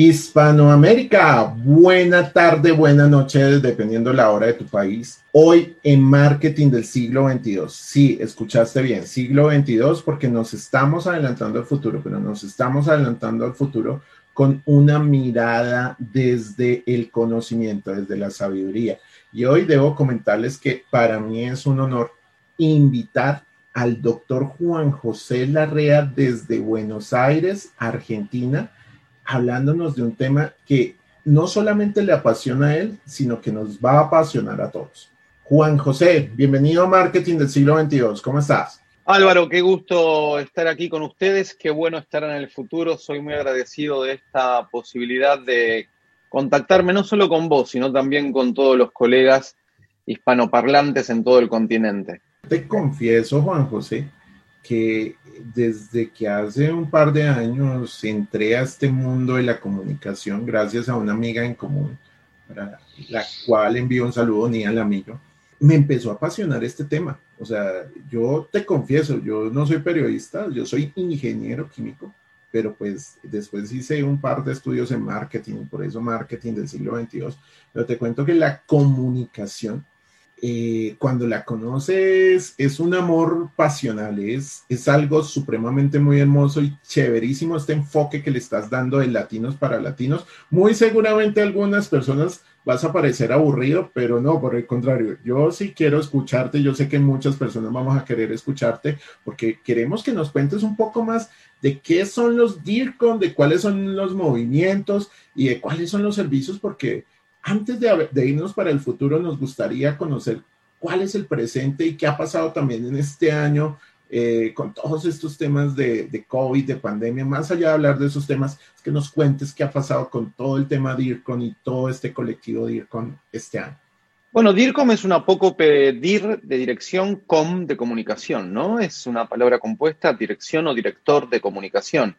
Hispanoamérica, buena tarde, buena noche, dependiendo la hora de tu país. Hoy en Marketing del siglo XXII. Sí, escuchaste bien, siglo XXII, porque nos estamos adelantando al futuro, pero nos estamos adelantando al futuro con una mirada desde el conocimiento, desde la sabiduría. Y hoy debo comentarles que para mí es un honor invitar al doctor Juan José Larrea desde Buenos Aires, Argentina hablándonos de un tema que no solamente le apasiona a él, sino que nos va a apasionar a todos. Juan José, bienvenido a Marketing del siglo XXII. ¿Cómo estás? Álvaro, qué gusto estar aquí con ustedes. Qué bueno estar en el futuro. Soy muy agradecido de esta posibilidad de contactarme no solo con vos, sino también con todos los colegas hispanoparlantes en todo el continente. Te confieso, Juan José, que desde que hace un par de años entré a este mundo de la comunicación gracias a una amiga en común, para la cual envío un saludo ni al amigo, me empezó a apasionar este tema. O sea, yo te confieso, yo no soy periodista, yo soy ingeniero químico, pero pues después hice un par de estudios en marketing, por eso marketing del siglo XXII, pero te cuento que la comunicación eh, cuando la conoces es un amor pasional, es, es algo supremamente muy hermoso y chéverísimo este enfoque que le estás dando de latinos para latinos. Muy seguramente a algunas personas vas a parecer aburrido, pero no, por el contrario, yo sí quiero escucharte, yo sé que muchas personas vamos a querer escucharte porque queremos que nos cuentes un poco más de qué son los DIRCON, de cuáles son los movimientos y de cuáles son los servicios, porque antes de, irnos para el futuro, nos gustaría conocer cuál es el presente y qué ha pasado también en este año eh, con todos estos temas de, de, COVID, de pandemia, más allá de hablar de esos temas, es que nos cuentes qué ha pasado con todo el tema DIRCON y todo este colectivo DIRCON este año. Bueno, DIRCOM es una poco DIR de dirección, COM de comunicación, ¿no? Es una palabra compuesta, dirección o director de comunicación.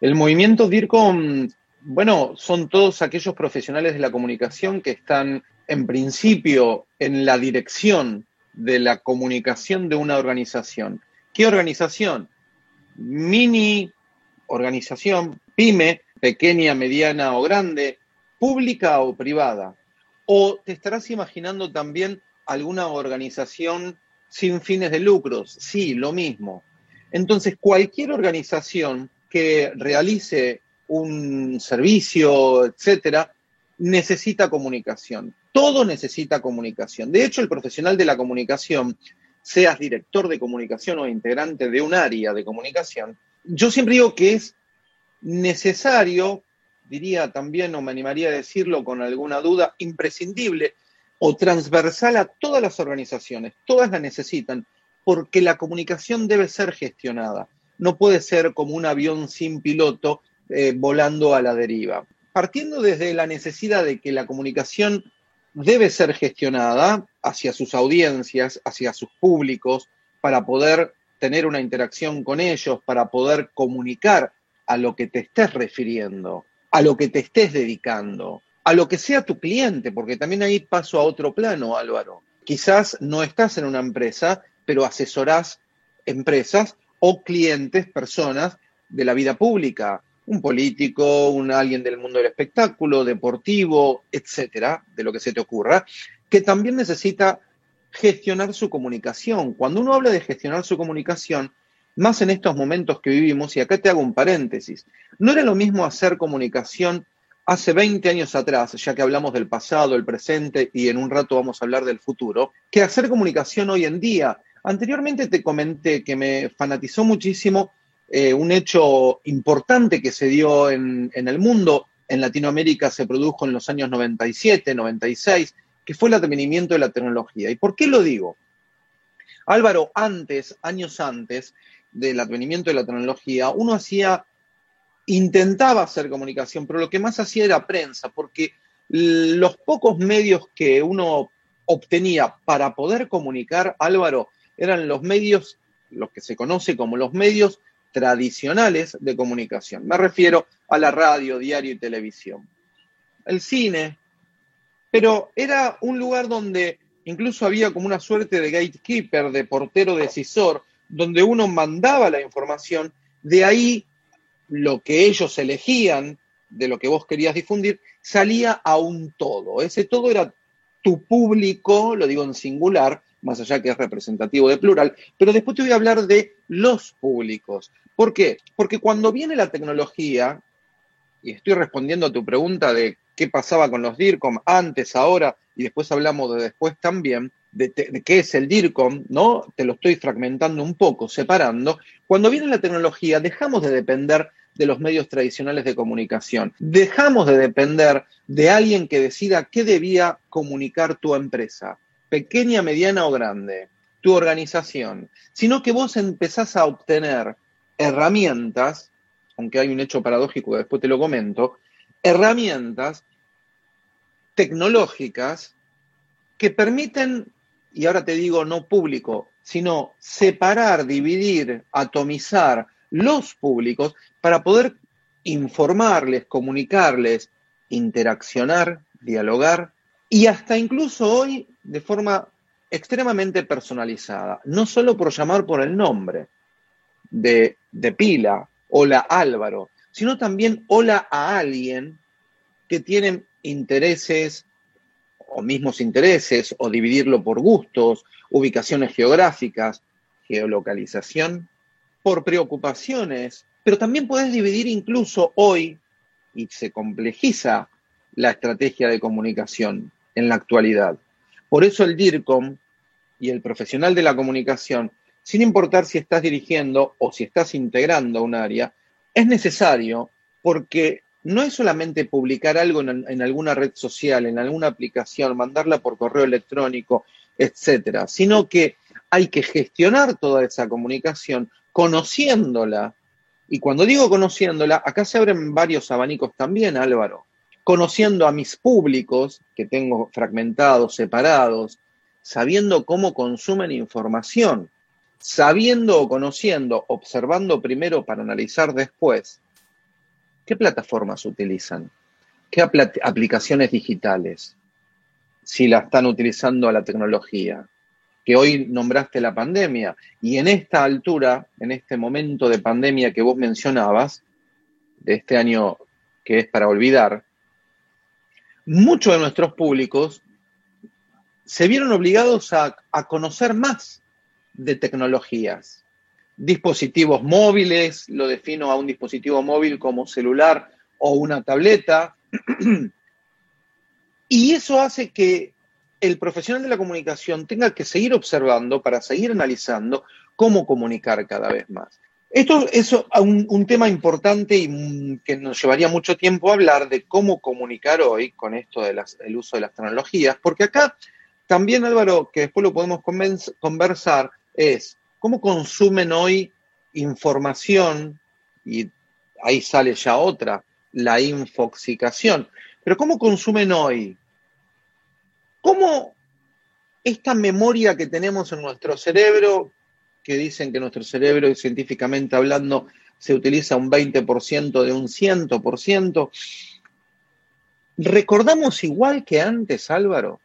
El movimiento DIRCOM bueno, son todos aquellos profesionales de la comunicación que están en principio en la dirección de la comunicación de una organización. ¿Qué organización? Mini organización, pyme, pequeña, mediana o grande, pública o privada. O te estarás imaginando también alguna organización sin fines de lucros. Sí, lo mismo. Entonces, cualquier organización que realice un servicio, etcétera, necesita comunicación. Todo necesita comunicación. De hecho, el profesional de la comunicación, seas director de comunicación o integrante de un área de comunicación, yo siempre digo que es necesario, diría también, o me animaría a decirlo con alguna duda, imprescindible o transversal a todas las organizaciones. Todas la necesitan porque la comunicación debe ser gestionada. No puede ser como un avión sin piloto eh, volando a la deriva. Partiendo desde la necesidad de que la comunicación debe ser gestionada hacia sus audiencias, hacia sus públicos, para poder tener una interacción con ellos, para poder comunicar a lo que te estés refiriendo, a lo que te estés dedicando, a lo que sea tu cliente, porque también ahí paso a otro plano, Álvaro. Quizás no estás en una empresa, pero asesorás empresas o clientes, personas de la vida pública, un político, un alguien del mundo del espectáculo, deportivo, etcétera, de lo que se te ocurra, que también necesita gestionar su comunicación. Cuando uno habla de gestionar su comunicación, más en estos momentos que vivimos, y acá te hago un paréntesis, no era lo mismo hacer comunicación hace 20 años atrás, ya que hablamos del pasado, el presente y en un rato vamos a hablar del futuro, que hacer comunicación hoy en día. Anteriormente te comenté que me fanatizó muchísimo eh, un hecho importante que se dio en, el mundo, en Latinoamérica se produjo en los años 97, 96, que fue el advenimiento de la tecnología. ¿Y por qué lo digo? Álvaro, antes, años antes del advenimiento de la tecnología, uno hacía, intentaba hacer comunicación, pero lo que más hacía era prensa, porque los pocos medios que uno obtenía para poder comunicar, Álvaro, eran los medios, los que se conoce como los medios tradicionales de comunicación. Me refiero a la radio, diario y televisión. El cine, pero era un lugar donde incluso había como una suerte de gatekeeper, de portero decisor, donde uno mandaba la información, de ahí lo que ellos elegían de lo que vos querías difundir, salía a un todo. Ese todo era tu público, lo digo en singular, más allá que es representativo de plural, pero después te voy a hablar de los públicos. ¿Por qué? Porque cuando viene la tecnología, y estoy respondiendo a tu pregunta de qué pasaba con los DIRCOM antes, ahora, y después hablamos de después también, de, qué es el DIRCOM, ¿no? Te lo estoy fragmentando un poco, separando. Cuando viene la tecnología, dejamos de depender de los medios tradicionales de comunicación. Dejamos de depender de alguien que decida qué debía comunicar tu empresa, pequeña, mediana o grande, tu organización, sino que vos empezás a obtener herramientas, aunque hay un hecho paradójico que después te lo comento, herramientas tecnológicas que permiten, y ahora te digo no público, sino separar, dividir, atomizar los públicos para poder informarles, comunicarles, interaccionar, dialogar y hasta incluso hoy de forma extremadamente personalizada, no solo por llamar por el nombre de, de pila, hola Álvaro, sino también hola a alguien que tiene intereses o mismos intereses, o dividirlo por gustos, ubicaciones geográficas, geolocalización, por preocupaciones, pero también puedes dividir incluso hoy, y se complejiza la estrategia de comunicación en la actualidad. Por eso el DIRCOM y el profesional de la comunicación, sin importar si estás dirigiendo o si estás integrando un área, es necesario porque no es solamente publicar algo en, en, alguna red social, en alguna aplicación, mandarla por correo electrónico, etcétera, sino que hay que gestionar toda esa comunicación conociéndola. Y cuando digo conociéndola, acá se abren varios abanicos también, Álvaro. Conociendo a mis públicos, que tengo fragmentados, separados, sabiendo cómo consumen información, sabiendo o conociendo, observando primero para analizar después, ¿qué plataformas utilizan? ¿Qué aplicaciones digitales? Si la están utilizando a la tecnología, que hoy nombraste la pandemia, y en esta altura, en este momento de pandemia que vos mencionabas, de este año que es para olvidar, muchos de nuestros públicos se vieron obligados a, conocer más de tecnologías. Dispositivos móviles, lo defino a un dispositivo móvil como celular o una tableta, y eso hace que el profesional de la comunicación tenga que seguir observando para seguir analizando cómo comunicar cada vez más. Esto es un, tema importante y que nos llevaría mucho tiempo hablar de cómo comunicar hoy con esto del uso de las tecnologías, porque acá también, Álvaro, que después lo podemos conversar, es cómo consumen hoy información, y ahí sale ya otra, la infoxicación, pero cómo consumen hoy ¿Cómo esta memoria que tenemos en nuestro cerebro, que dicen que nuestro cerebro, científicamente hablando, se utiliza un 20% de un 100%, recordamos igual que antes, Álvaro.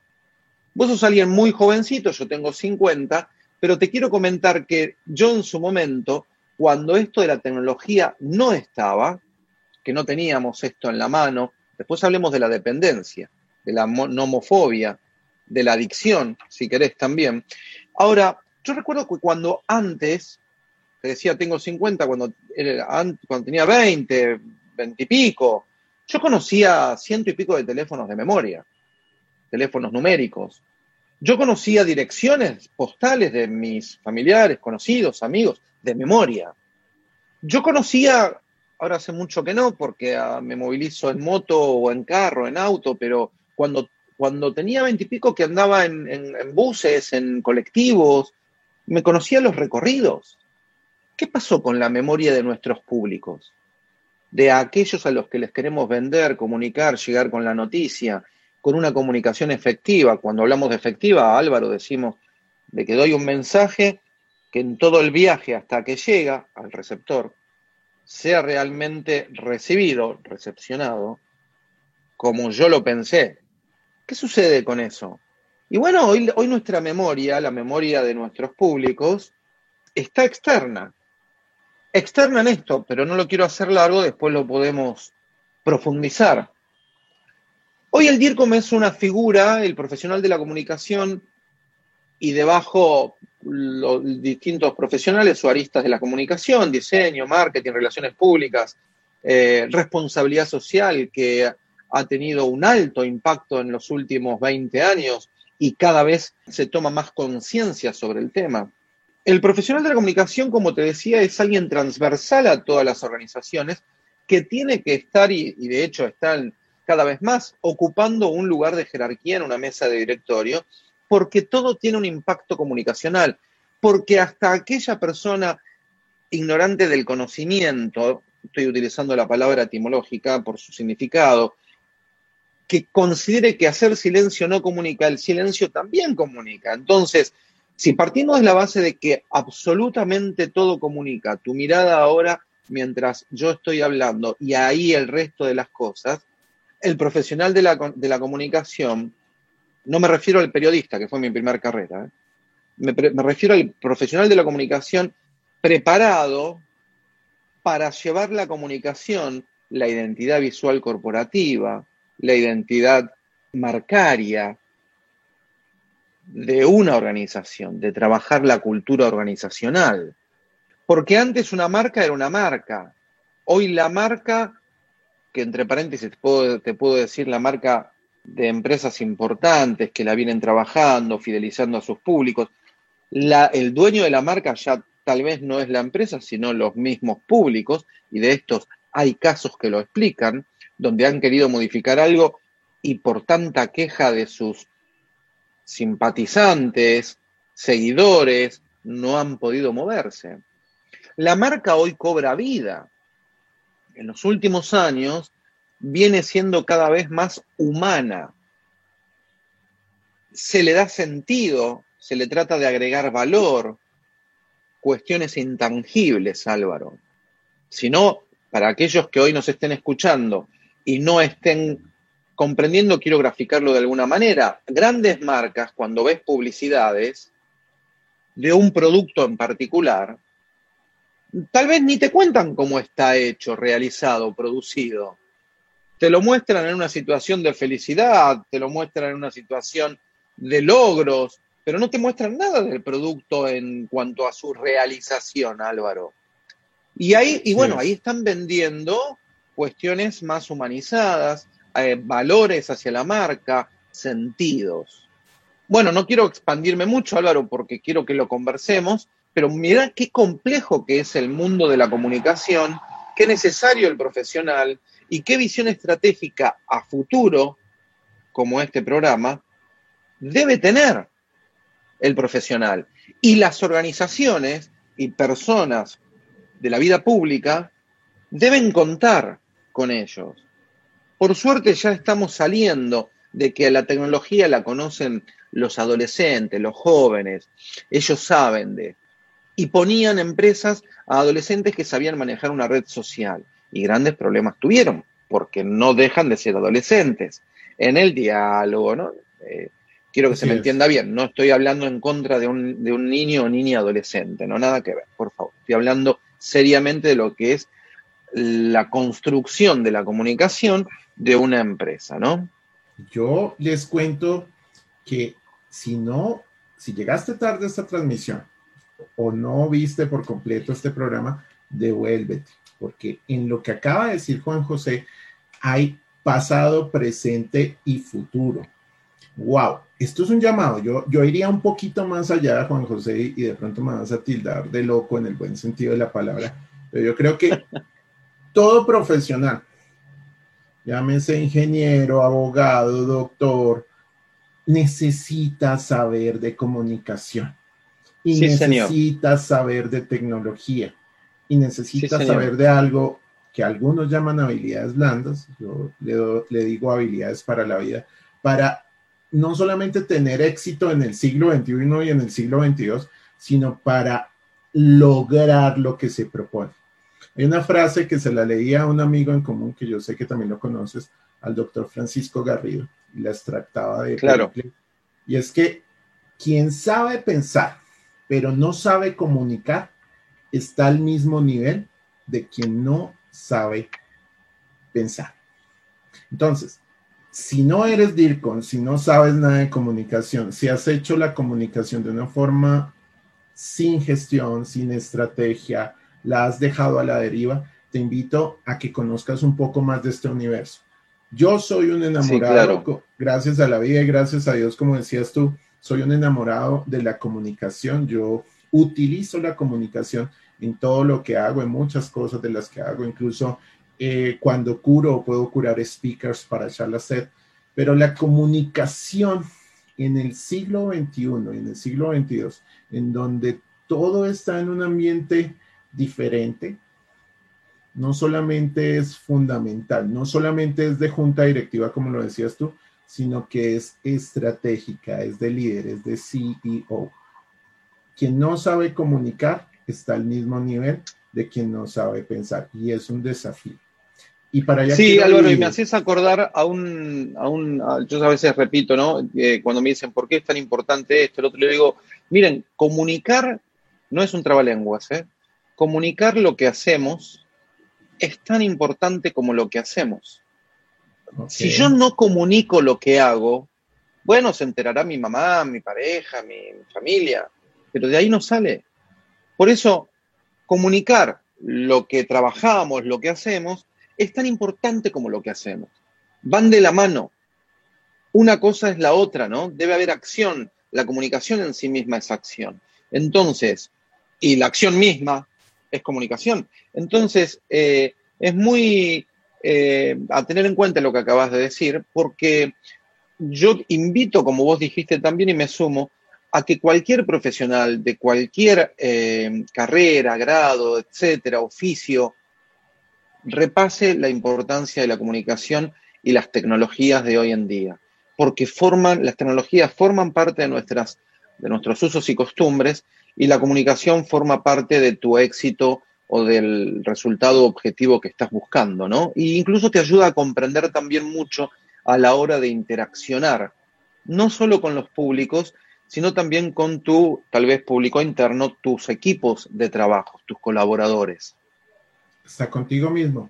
Vos sos alguien muy jovencito, yo tengo 50, pero te quiero comentar que yo en su momento, cuando esto de la tecnología no estaba, que no teníamos esto en la mano, después hablemos de la dependencia, de la nomofobia, de la adicción, si querés también. Ahora, yo recuerdo que cuando antes, te decía tengo 50, cuando, cuando tenía 20, 20 y pico, yo conocía ciento y pico de teléfonos de memoria, teléfonos numéricos. Yo conocía direcciones postales de mis familiares, conocidos, amigos, de memoria. Yo conocía, ahora hace mucho que no, porque ah, me movilizo en moto o en carro, en auto, pero cuando cuando tenía veintipico que andaba en, buses, en colectivos, me conocía los recorridos. ¿Qué pasó con la memoria de nuestros públicos? De aquellos a los que les queremos vender, comunicar, llegar con la noticia, con una comunicación efectiva. Cuando hablamos de efectiva, Álvaro, decimos de que doy un mensaje que en todo el viaje hasta que llega al receptor sea realmente recibido, recepcionado, como yo lo pensé, ¿Qué sucede con eso? Y bueno, hoy, hoy nuestra memoria, la memoria de nuestros públicos, está externa. Externa en esto, pero no lo quiero hacer largo, después lo podemos profundizar. Hoy el DIRCOM es una figura, el profesional de la comunicación, y debajo los distintos profesionales o aristas de la comunicación, diseño, marketing, relaciones públicas, eh, responsabilidad social, que ha tenido un alto impacto en los últimos 20 años y cada vez se toma más conciencia sobre el tema. El profesional de la comunicación, como te decía, es alguien transversal a todas las organizaciones que tiene que estar, y, de hecho están cada vez más, ocupando un lugar de jerarquía en una mesa de directorio, porque todo tiene un impacto comunicacional, porque hasta aquella persona ignorante del conocimiento, estoy utilizando la palabra etimológica por su significado, que considere que hacer silencio no comunica, el silencio también comunica. Entonces, si partimos de la base de que absolutamente todo comunica, tu mirada ahora mientras yo estoy hablando y ahí el resto de las cosas, el profesional de la, de la comunicación, no me refiero al periodista, que fue mi primera carrera, ¿eh? me, me refiero al profesional de la comunicación preparado para llevar la comunicación, la identidad visual corporativa, la identidad marcaria de una organización, de trabajar la cultura organizacional. Porque antes una marca era una marca. Hoy la marca, que entre paréntesis te puedo, te puedo decir la marca de empresas importantes que la vienen trabajando, fidelizando a sus públicos, el dueño de la marca ya tal vez no es la empresa, sino los mismos públicos, y de estos hay casos que lo explican, donde han querido modificar algo y por tanta queja de sus simpatizantes, seguidores, no han podido moverse. La marca hoy cobra vida. En los últimos años viene siendo cada vez más humana. Se le da sentido, se le trata de agregar valor, cuestiones intangibles, Álvaro. Si no, para aquellos que hoy nos estén escuchando y no estén comprendiendo, quiero graficarlo de alguna manera. Grandes marcas, cuando ves publicidades de un producto en particular, tal vez ni te cuentan cómo está hecho, realizado, producido. Te lo muestran en una situación de felicidad, te lo muestran en una situación de logros, pero no te muestran nada del producto en cuanto a su realización, Álvaro. Y ahí, y bueno, ahí están vendiendo cuestiones más humanizadas, eh, valores hacia la marca, sentidos. Bueno, no quiero expandirme mucho, Álvaro, porque quiero que lo conversemos, pero mira qué complejo que es el mundo de la comunicación, qué necesario el profesional y qué visión estratégica a futuro, como este programa, debe tener el profesional. Y las organizaciones y personas de la vida pública deben contar con ellos. Por suerte ya estamos saliendo de que la tecnología la conocen los adolescentes, los jóvenes, ellos saben de. Y ponían empresas a adolescentes que sabían manejar una red social y grandes problemas tuvieron, porque no dejan de ser adolescentes. En el diálogo, ¿no? Eh, quiero que se me entienda bien, no estoy hablando en contra de un, de un niño o niña adolescente, no nada que ver, por favor. Estoy hablando seriamente de lo que es la construcción de la comunicación de una empresa, ¿no? Yo les cuento que si no, si llegaste tarde a esta transmisión o no viste por completo este programa, devuélvete, porque en lo que acaba de decir Juan José hay pasado, presente y futuro. Wow, esto es un llamado. Yo, yo iría un poquito más allá, Juan José, y de pronto me vas a tildar de loco en el buen sentido de la palabra, pero yo creo que todo profesional, llámese ingeniero, abogado, doctor, necesita saber de comunicación. Y necesita saber de tecnología. Y necesita saber de algo que algunos llaman habilidades blandas, yo le, le, digo habilidades para la vida, para no solamente tener éxito en el siglo XXI y en el siglo XXII, sino para lograr lo que se propone. Hay una frase que se la leía a un amigo en común que yo sé que también lo conoces, al doctor Francisco Garrido, y la extractaba de... Claro. Y es que quien sabe pensar, pero no sabe comunicar, está al mismo nivel de quien no sabe pensar. Entonces, si no eres DIRCON, si no sabes nada de comunicación, si has hecho la comunicación de una forma sin gestión, sin estrategia, la has dejado a la deriva, te invito a que conozcas un poco más de este universo. Yo soy un enamorado, gracias a la vida y gracias a Dios, como decías tú, soy un enamorado de la comunicación. Yo utilizo la comunicación en todo lo que hago, en muchas cosas de las que hago, incluso eh, cuando curo puedo curar speakers para charlas set, pero la comunicación en el siglo XXI, en el siglo XXII, en donde todo está en un ambiente diferente, no solamente es fundamental, no solamente es de junta directiva, como lo decías tú, sino que es estratégica, es de líder, es de CEO. Quien no sabe comunicar está al mismo nivel de quien no sabe pensar y es un desafío. Y para allá sí, Álvaro, y me haces acordar a un, a un yo a veces repito, ¿no? cuando me dicen, ¿por qué es tan importante esto? El otro le digo, miren, comunicar no es un trabalenguas, ¿eh? Comunicar lo que hacemos es tan importante como lo que hacemos. Si yo no comunico lo que hago, bueno, se enterará mi mamá, mi pareja, mi familia, pero de ahí no sale. Por eso, comunicar lo que trabajamos, lo que hacemos, es tan importante como lo que hacemos. Van de la mano. Una cosa es la otra, ¿no? Debe haber acción. La comunicación en sí misma es acción. Entonces, y la acción misma es comunicación. Entonces, eh, es muy eh, a tener en cuenta lo que acabas de decir, porque yo invito, como vos dijiste también, y me sumo, a que cualquier profesional de cualquier eh, carrera, grado, etcétera, oficio, repase la importancia de la comunicación y las tecnologías de hoy en día, porque forman, las tecnologías forman parte de, nuestras, de nuestros usos y costumbres y la comunicación forma parte de tu éxito o del resultado objetivo que estás buscando, ¿no? E incluso te ayuda a comprender también mucho a la hora de interaccionar, no solo con los públicos, sino también con tu, tal vez público interno, tus equipos de trabajo, tus colaboradores está contigo mismo.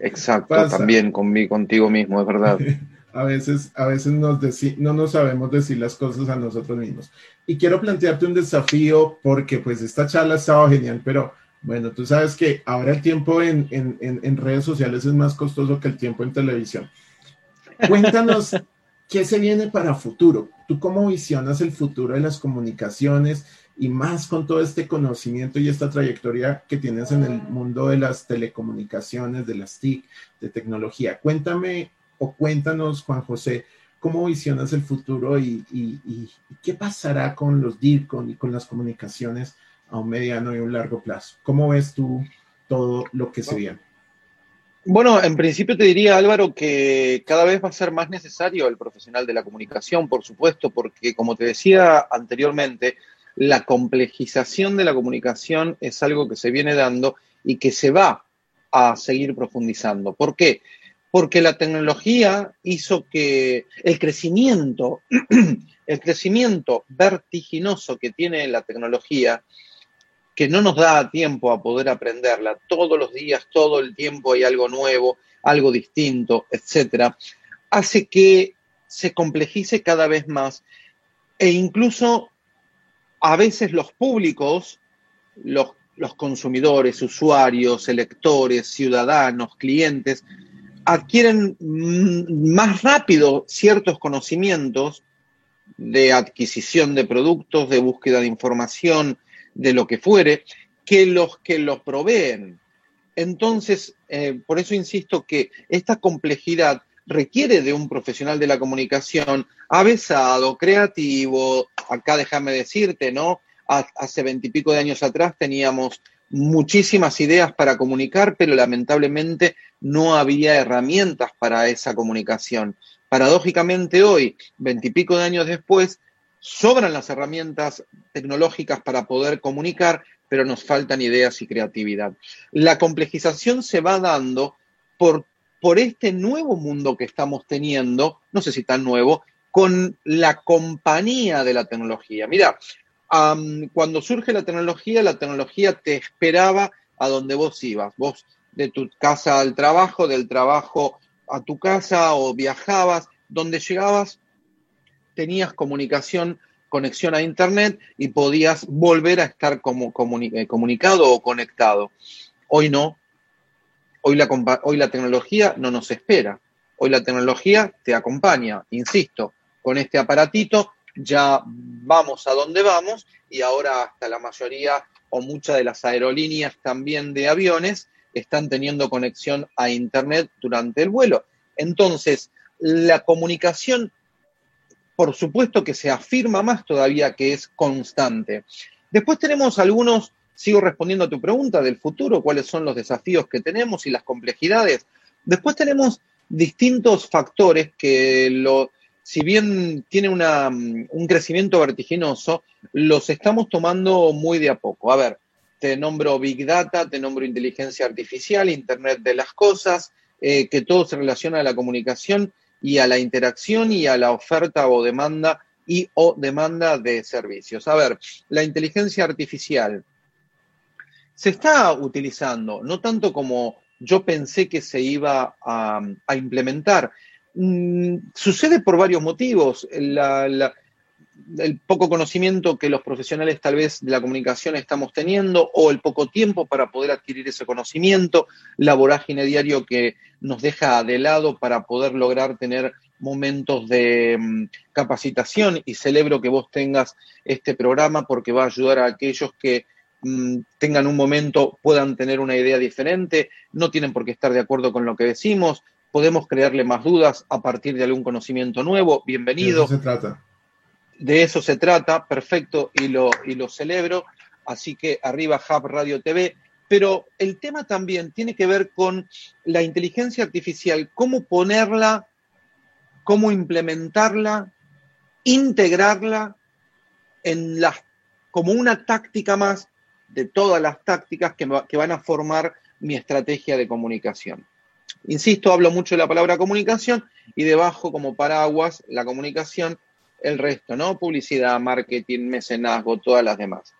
Exacto, también conmigo, contigo mismo, es verdad. a veces, a veces nos no nos sabemos decir las cosas a nosotros mismos. Y quiero plantearte un desafío porque pues esta charla estaba genial, pero bueno, tú sabes que ahora el tiempo en, en, en redes sociales es más costoso que el tiempo en televisión. Cuéntanos qué se viene para futuro. ¿Tú cómo visionas el futuro de las comunicaciones? y más con todo este conocimiento y esta trayectoria que tienes en el mundo de las telecomunicaciones, de las TIC, de tecnología. Cuéntame o cuéntanos, Juan José, cómo visionas el futuro y, qué pasará con los DIRCON y con las comunicaciones a un mediano y un largo plazo. ¿Cómo ves tú todo lo que se viene? Bueno, en principio te diría, Álvaro, que cada vez va a ser más necesario el profesional de la comunicación, por supuesto, porque como te decía anteriormente, la complejización de la comunicación es algo que se viene dando y que se va a seguir profundizando. ¿Por qué? Porque la tecnología hizo que el crecimiento, el crecimiento vertiginoso que tiene la tecnología, que no nos da tiempo a poder aprenderla, todos los días, todo el tiempo hay algo nuevo, algo distinto, etcétera, hace que se complejice cada vez más. E incluso a veces los públicos, los, consumidores, usuarios, electores, ciudadanos, clientes, adquieren más rápido ciertos conocimientos de adquisición de productos, de búsqueda de información, de lo que fuere, que los que los proveen. Entonces, eh, por eso insisto que esta complejidad requiere de un profesional de la comunicación avesado, creativo. Acá déjame decirte, ¿no? Hace veintipico de años atrás teníamos muchísimas ideas para comunicar, pero lamentablemente no había herramientas para esa comunicación. Paradójicamente hoy, veintipico de años después, sobran las herramientas tecnológicas para poder comunicar, pero nos faltan ideas y creatividad. La complejización se va dando por por este nuevo mundo que estamos teniendo, no sé si tan nuevo, con la compañía de la tecnología. Mira, cuando surge la tecnología, la tecnología te esperaba a donde vos ibas. Vos de tu casa al trabajo, del trabajo a tu casa o viajabas, donde llegabas tenías comunicación, conexión a Internet y podías volver a estar eh, comunicado o conectado. Hoy no. Hoy la tecnología no nos espera. Hoy la tecnología te acompaña, insisto, con este aparatito ya vamos a donde vamos y ahora hasta la mayoría o muchas de las aerolíneas también de aviones están teniendo conexión a Internet durante el vuelo. Entonces, la comunicación, por supuesto que se afirma más todavía que es constante. Después tenemos algunos, sigo respondiendo a tu pregunta del futuro, cuáles son los desafíos que tenemos y las complejidades. Después tenemos distintos factores que lo, si bien tiene un crecimiento vertiginoso, los estamos tomando muy de a poco. A ver, te nombro Big Data, te nombro inteligencia artificial, Internet de las Cosas, eh, que todo se relaciona a la comunicación y a la interacción y a la oferta o demanda y o demanda de servicios. A ver, la inteligencia artificial se está utilizando, no tanto como yo pensé que se iba a, implementar. Mm, sucede por varios motivos. La, el poco conocimiento que los profesionales tal vez de la comunicación estamos teniendo o el poco tiempo para poder adquirir ese conocimiento, la vorágine diario que nos deja de lado para poder lograr tener momentos de mm, capacitación. Y celebro que vos tengas este programa porque va a ayudar a aquellos que mm, tengan un momento, puedan tener una idea diferente, no tienen por qué estar de acuerdo con lo que decimos, podemos crearle más dudas a partir de algún conocimiento nuevo, bienvenido. se trata de eso se trata, perfecto, y lo, y lo celebro. Así que arriba Hub Radio TV. Pero el tema también tiene que ver con la inteligencia artificial, cómo ponerla, cómo implementarla, integrarla en las, como una táctica más de todas las tácticas que, que van a formar mi estrategia de comunicación. Insisto, hablo mucho de la palabra comunicación y debajo como paraguas la comunicación el resto, ¿no? Publicidad, marketing, mecenazgo, todas las demás.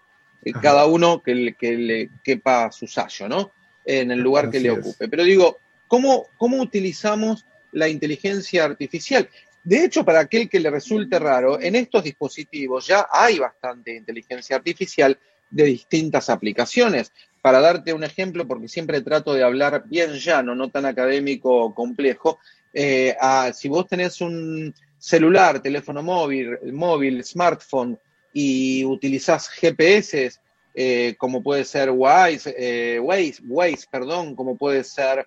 Cada uno que le, que le quepa su sallo, ¿no? En el lugar que le ocupe. Pero digo, ¿cómo, ¿cómo utilizamos la inteligencia artificial? De hecho, para aquel que le resulte raro, en estos dispositivos ya hay bastante inteligencia artificial de distintas aplicaciones. Para darte un ejemplo, porque siempre trato de hablar bien llano, no tan académico o complejo, eh, si vos tenés un, celular, teléfono móvil, móvil, smartphone y utilizás GPS, eh, como puede ser Waze, eh, Waze, Waze, perdón, como puede ser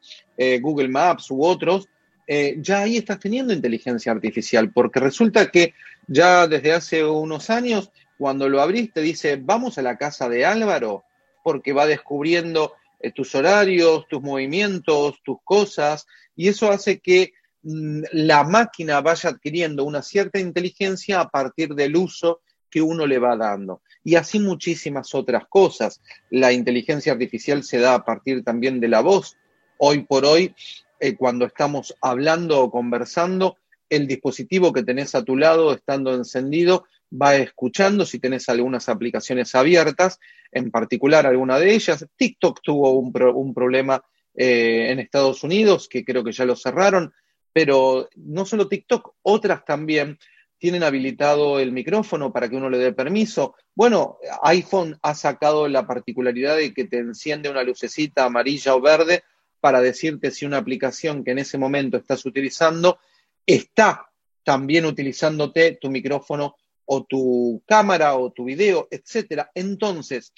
Google Maps u otros, ya ahí estás teniendo inteligencia artificial, porque resulta que ya desde hace unos años, cuando lo abrís, te dice, vamos a la casa de Álvaro, porque va descubriendo tus horarios, tus movimientos, tus cosas, y eso hace que Mm, la máquina vaya adquiriendo una cierta inteligencia a partir del uso que uno le va dando. Y así muchísimas otras cosas. La inteligencia artificial se da a partir también de la voz. Hoy por hoy, eh, cuando estamos hablando o conversando, el dispositivo que tenés a tu lado, estando encendido, va escuchando si tenés algunas aplicaciones abiertas, en particular alguna de ellas. TikTok tuvo un, problema eh, en Estados Unidos, que creo que ya lo cerraron, pero no solo TikTok, otras también tienen habilitado el micrófono para que uno le dé permiso. Bueno, iPhone ha sacado la particularidad de que te enciende una lucecita amarilla o verde para decirte si una aplicación que en ese momento estás utilizando está también utilizándote tu micrófono o tu cámara o tu video, etcétera. Entonces,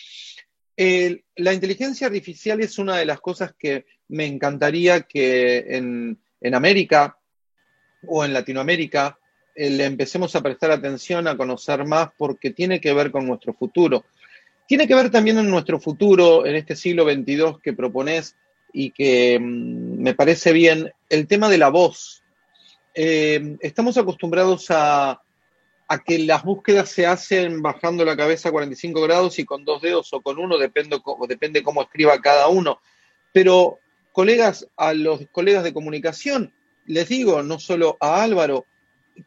la inteligencia artificial es una de las cosas que me encantaría que en, en América o en Latinoamérica eh, le empecemos a prestar atención, a conocer más, porque tiene que ver con nuestro futuro. Tiene que ver también en nuestro futuro, en este siglo XXII que propones y que mm, me parece bien, el tema de la voz. Eh, estamos acostumbrados a, a, que las búsquedas se hacen bajando la cabeza a 45 grados y con dos dedos o con uno, depende, depende cómo escriba cada uno. Pero colegas, a los colegas de comunicación, les digo, no solo a Álvaro,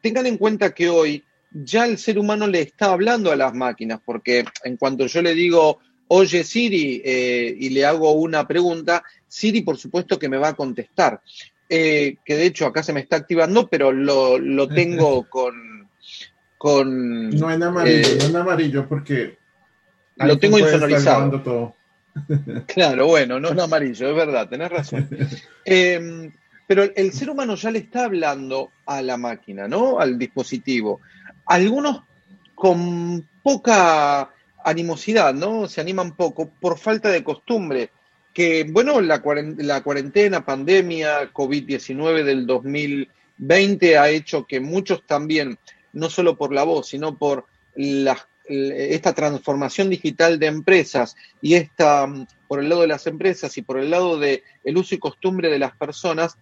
tengan en cuenta que hoy ya el ser humano le está hablando a las máquinas, porque en cuanto yo le digo, oye Siri, eh, y le hago una pregunta, Siri por supuesto que me va a contestar. eh, que de hecho acá se me está activando, pero lo, tengo con, con... No en amarillo, no en amarillo porque... Lo tengo insonorizado. Todo. claro, bueno, no en amarillo, es verdad, tenés razón. Em, pero el ser humano ya le está hablando a la máquina, ¿no? Al dispositivo. Algunos con poca animosidad, ¿no? Se animan poco por falta de costumbre. Que, bueno, la cuarentena, pandemia, COVID-19 del 2020 ha hecho que muchos también, no solo por la voz, sino por esta transformación digital de empresas y esta, por el lado de las empresas y por el lado del el uso y costumbre de las personas,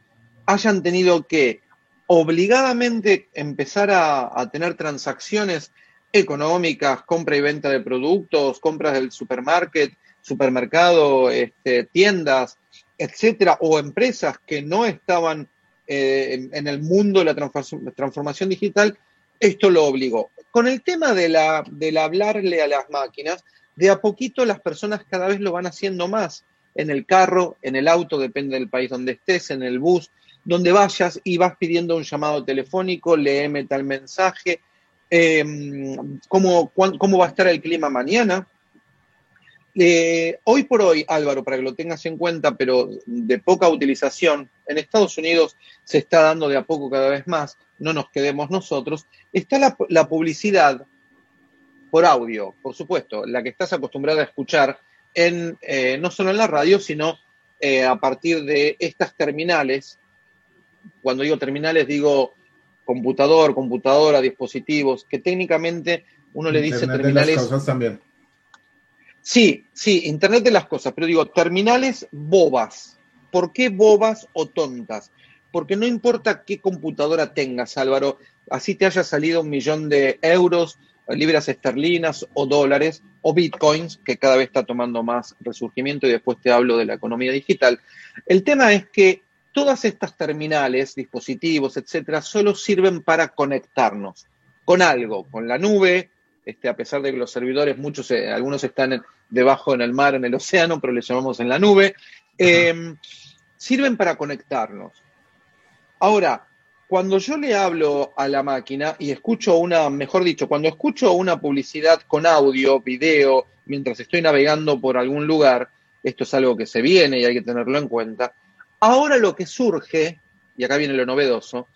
hayan tenido que obligadamente empezar a tener transacciones económicas, compra y venta de productos, compras del supermarket, supermercado, este, tiendas, etcétera, o empresas que no estaban eh, en, el mundo de la transformación digital, esto lo obligó. Con el tema de la, del hablarle a las máquinas, de a poquito las personas cada vez lo van haciendo más. En el carro, en el auto, depende del país donde estés, en el bus, donde vayas y vas pidiendo un llamado telefónico, léeme tal mensaje, Em, cómo, cómo va a estar el clima mañana. Eh, hoy por hoy, Álvaro, para que lo tengas en cuenta, pero de poca utilización, en Estados Unidos se está dando de a poco cada vez más, no nos quedemos nosotros, está la, publicidad por audio, por supuesto, la que estás acostumbrada a escuchar en, eh, no solo en la radio, sino eh, a partir de estas terminales. Cuando digo terminales, digo computador, computadora, dispositivos, que técnicamente uno le dice terminales. De las cosas también. Sí, sí, Internet de las cosas, pero digo, terminales bobas. ¿Por qué bobas o tontas? Porque no importa qué computadora tengas, Álvaro, así te haya salido un millón de euros, libras esterlinas o dólares o bitcoins, que cada vez está tomando más resurgimiento y después te hablo de la economía digital. El tema es que Todas estas terminales, dispositivos, etcétera, solo sirven para conectarnos con algo, con la nube, este, a pesar de que los servidores, muchos, eh, algunos están debajo en el mar, en el océano, pero les llamamos en la nube, em, sirven para conectarnos. Ahora, cuando yo le hablo a la máquina y escucho una, mejor dicho, cuando escucho una publicidad con audio, video, mientras estoy navegando por algún lugar, esto es algo que se viene y hay que tenerlo en cuenta, Ahora lo que surge, y acá viene lo novedoso,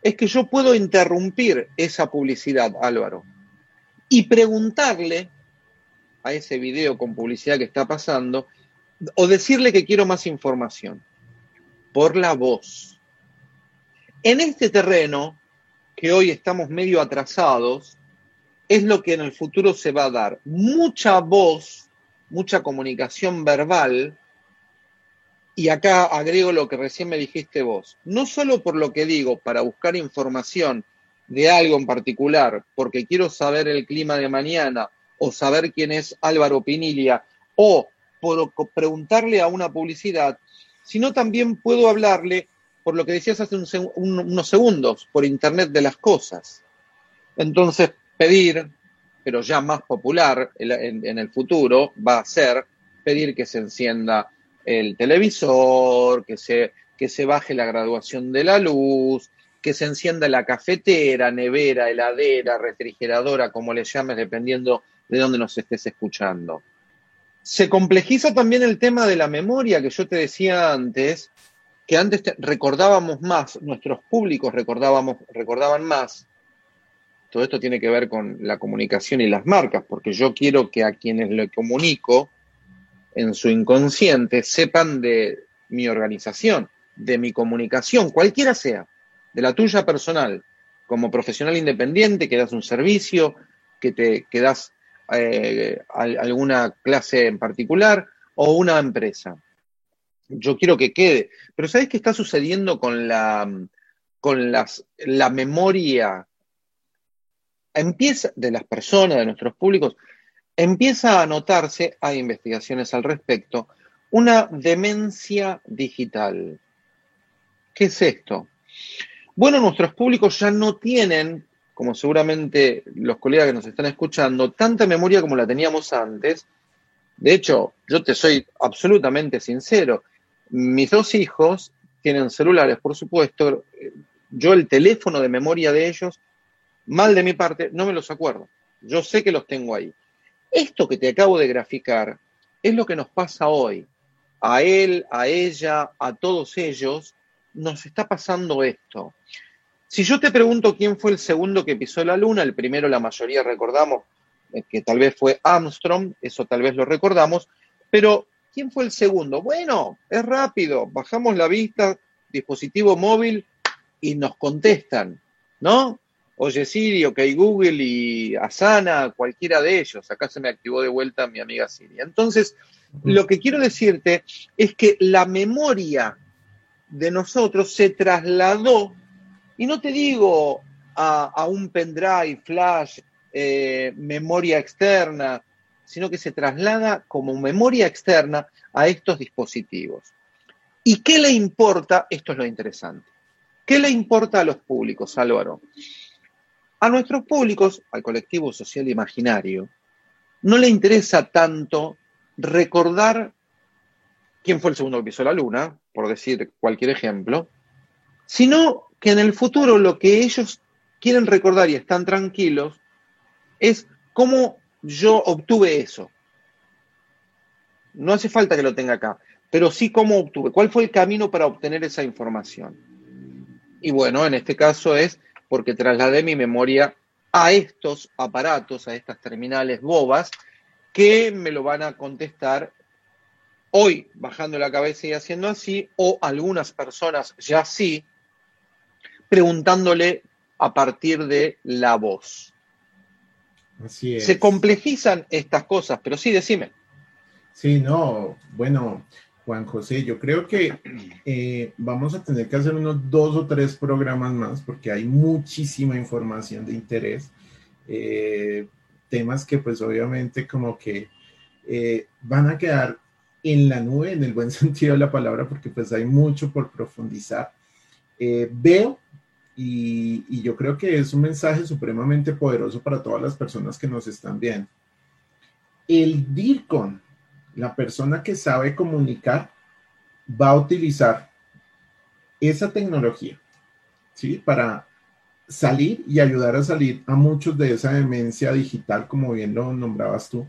es que yo puedo interrumpir esa publicidad, Álvaro, y preguntarle a ese video con publicidad que está pasando, o decirle que quiero más información, por la voz. En este terreno, que hoy estamos medio atrasados, es lo que en el futuro se va a dar. Mucha voz, mucha comunicación verbal, y acá agrego lo que recién me dijiste vos, no solo por lo que digo, para buscar información de algo en particular, porque quiero saber el clima de mañana o saber quién es Álvaro Pinilia o por preguntarle a una publicidad, sino también puedo hablarle por lo que decías hace unos segundos, por Internet de las Cosas. Entonces, pedir, pero ya más popular en el futuro, va a ser pedir que se encienda el televisor, que se, que se baje la graduación de la luz, que se encienda la cafetera, nevera, heladera, refrigeradora, como le llames, dependiendo de dónde nos estés escuchando. Se complejiza también el tema de la memoria que yo te decía antes, que antes recordábamos más, nuestros públicos recordábamos, recordaban más. Todo esto tiene que ver con la comunicación y las marcas, porque yo quiero que a quienes le comunico en su inconsciente sepan de mi organización, de mi comunicación, cualquiera sea, de la tuya personal, como profesional independiente, que das un servicio, que te que das eh, alguna clase en particular o una empresa. Yo quiero que quede. Pero ¿sabes qué está sucediendo con la, con las, la memoria? Empieza de las personas, de nuestros públicos, empieza a notarse, hay investigaciones al respecto, una demencia digital. ¿Qué es esto? Bueno, nuestros públicos ya no tienen, como seguramente los colegas que nos están escuchando, tanta memoria como la teníamos antes. De hecho, yo te soy absolutamente sincero, mis dos hijos tienen celulares, por supuesto. Yo el teléfono de memoria de ellos, mal de mi parte, no me los acuerdo. Yo sé que los tengo ahí. Esto que te acabo de graficar es lo que nos pasa hoy. A él, a ella, a todos ellos, nos está pasando esto. Si yo te pregunto quién fue el segundo que pisó la luna, el primero la mayoría recordamos eh, que tal vez fue Armstrong, eso tal vez lo recordamos, pero ¿quién fue el segundo? Bueno, es rápido, bajamos la vista, dispositivo móvil y nos contestan, ¿no? Oye Siri, ok Google y Asana, cualquiera de ellos. Acá se me activó de vuelta mi amiga Siri. Entonces, lo que quiero decirte es que la memoria de nosotros se trasladó y no te digo a, un pendrive, flash, eh, memoria externa, sino que se traslada como memoria externa a estos dispositivos. ¿Y qué le importa? Esto es lo interesante. ¿Qué le importa a los públicos, Álvaro? A nuestros públicos, al colectivo social imaginario, no le interesa tanto recordar quién fue el segundo que pisó la luna, por decir cualquier ejemplo, sino que en el futuro lo que ellos quieren recordar y están tranquilos es cómo yo obtuve eso. No hace falta que lo tenga acá, pero sí cómo obtuve, cuál fue el camino para obtener esa información. Y bueno, en este caso es porque trasladé mi memoria a estos aparatos, a estas terminales bobas, que me lo van a contestar hoy bajando la cabeza y haciendo así, o algunas personas ya sí, preguntándole a partir de la voz. Así es. Se complejizan estas cosas, pero sí, decime. Sí, no, bueno, Juan José, yo creo que eh, vamos a tener que hacer unos dos o tres programas más porque hay muchísima información de interés, eh, temas que pues obviamente como que eh, van a quedar en la nube en el buen sentido de la palabra porque pues hay mucho por profundizar. veo y, yo creo que es un mensaje supremamente poderoso para todas las personas que nos están viendo. El DIRCON, la persona que sabe comunicar, va a utilizar esa tecnología, ¿sí? Para salir y ayudar a salir a muchos de esa demencia digital, como bien lo nombrabas tú.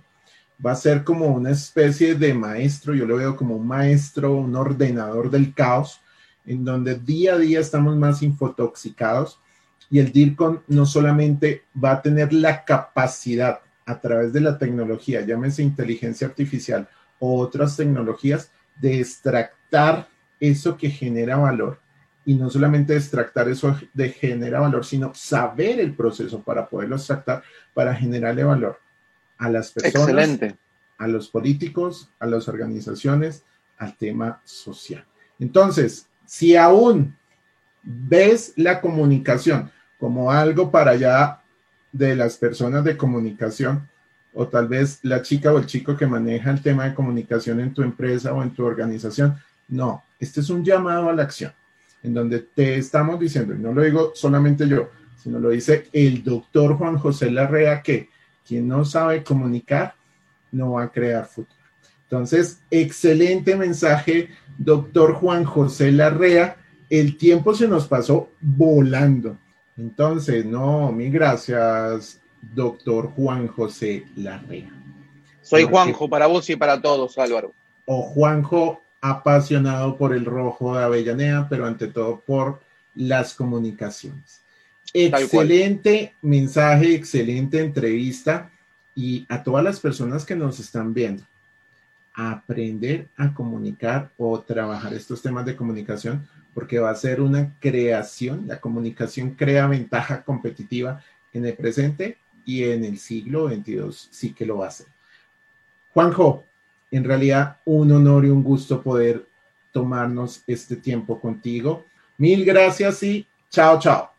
Va a ser como una especie de maestro, yo lo veo como un maestro, un ordenador del caos, en donde día a día estamos más infotoxicados y el DIRCON no solamente va a tener la capacidad a través de la tecnología, llámese inteligencia artificial o otras tecnologías, de extractar eso que genera valor y no solamente extractar eso de genera valor, sino saber el proceso para poderlo extractar, para generarle valor a las personas, a los políticos, a las organizaciones, al tema social. Entonces, si aún ves la comunicación como algo para allá de las personas de comunicación, o tal vez la chica o el chico que maneja el tema de comunicación en tu empresa o en tu organización, no, este es un llamado a la acción, en donde te estamos diciendo, y no lo digo solamente yo, sino lo dice el doctor Juan José Larrea, que quien no sabe comunicar no va a crear futuro. Entonces, excelente mensaje, doctor Juan José Larrea. El tiempo se nos pasó volando. Entonces, no, mi gracias, doctor Juan José Larrea. Soy Juanjo para vos y para todos, Álvaro. O Juanjo, apasionado por el rojo de Avellaneda, pero ante todo por las comunicaciones. Excelente mensaje, excelente entrevista y a todas las personas que nos están viendo aprender a comunicar o trabajar estos temas de comunicación, porque va a ser una creación, la comunicación crea ventaja competitiva en el presente y en el siglo XXII sí que lo hacer. Juanjo, en realidad un honor y un gusto poder tomarnos este tiempo contigo. Mil gracias y chao, chao.